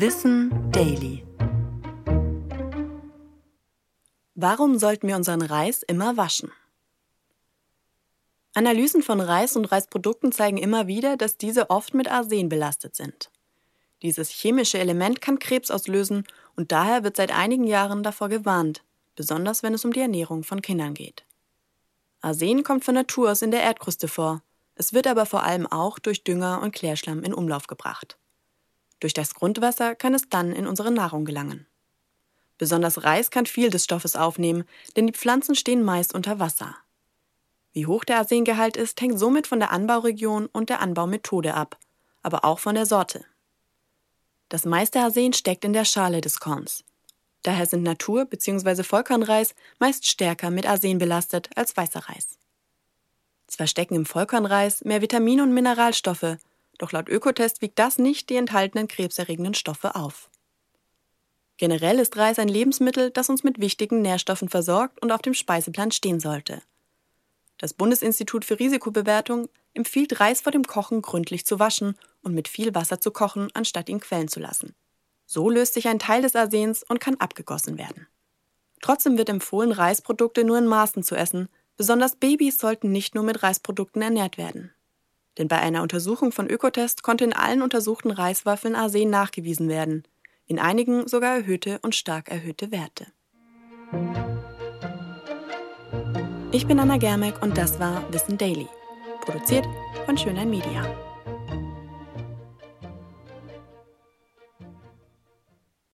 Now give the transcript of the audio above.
Wissen Daily. Warum sollten wir unseren Reis immer waschen? Analysen von Reis und Reisprodukten zeigen immer wieder, dass diese oft mit Arsen belastet sind. Dieses chemische Element kann Krebs auslösen und daher wird seit einigen Jahren davor gewarnt, besonders wenn es um die Ernährung von Kindern geht. Arsen kommt von Natur aus in der Erdkruste vor, es wird aber vor allem auch durch Dünger und Klärschlamm in Umlauf gebracht. Durch das Grundwasser kann es dann in unsere Nahrung gelangen. Besonders Reis kann viel des Stoffes aufnehmen, denn die Pflanzen stehen meist unter Wasser. Wie hoch der Arsengehalt ist, hängt somit von der Anbauregion und der Anbaumethode ab, aber auch von der Sorte. Das meiste Arsen steckt in der Schale des Korns. Daher sind Natur- bzw. Vollkornreis meist stärker mit Arsen belastet als weißer Reis. Zwar stecken im Vollkornreis mehr Vitamine und Mineralstoffe, doch laut Ökotest wiegt das nicht die enthaltenen krebserregenden Stoffe auf. Generell ist Reis ein Lebensmittel, das uns mit wichtigen Nährstoffen versorgt und auf dem Speiseplan stehen sollte. Das Bundesinstitut für Risikobewertung empfiehlt Reis vor dem Kochen gründlich zu waschen und mit viel Wasser zu kochen, anstatt ihn quellen zu lassen. So löst sich ein Teil des Arsens und kann abgegossen werden. Trotzdem wird empfohlen, Reisprodukte nur in Maßen zu essen. Besonders Babys sollten nicht nur mit Reisprodukten ernährt werden. Denn bei einer Untersuchung von Ökotest konnte in allen untersuchten Reiswaffeln Arsen nachgewiesen werden, in einigen sogar erhöhte und stark erhöhte Werte. Ich bin Anna Germeck und das war Wissen Daily, produziert von Schönlein Media.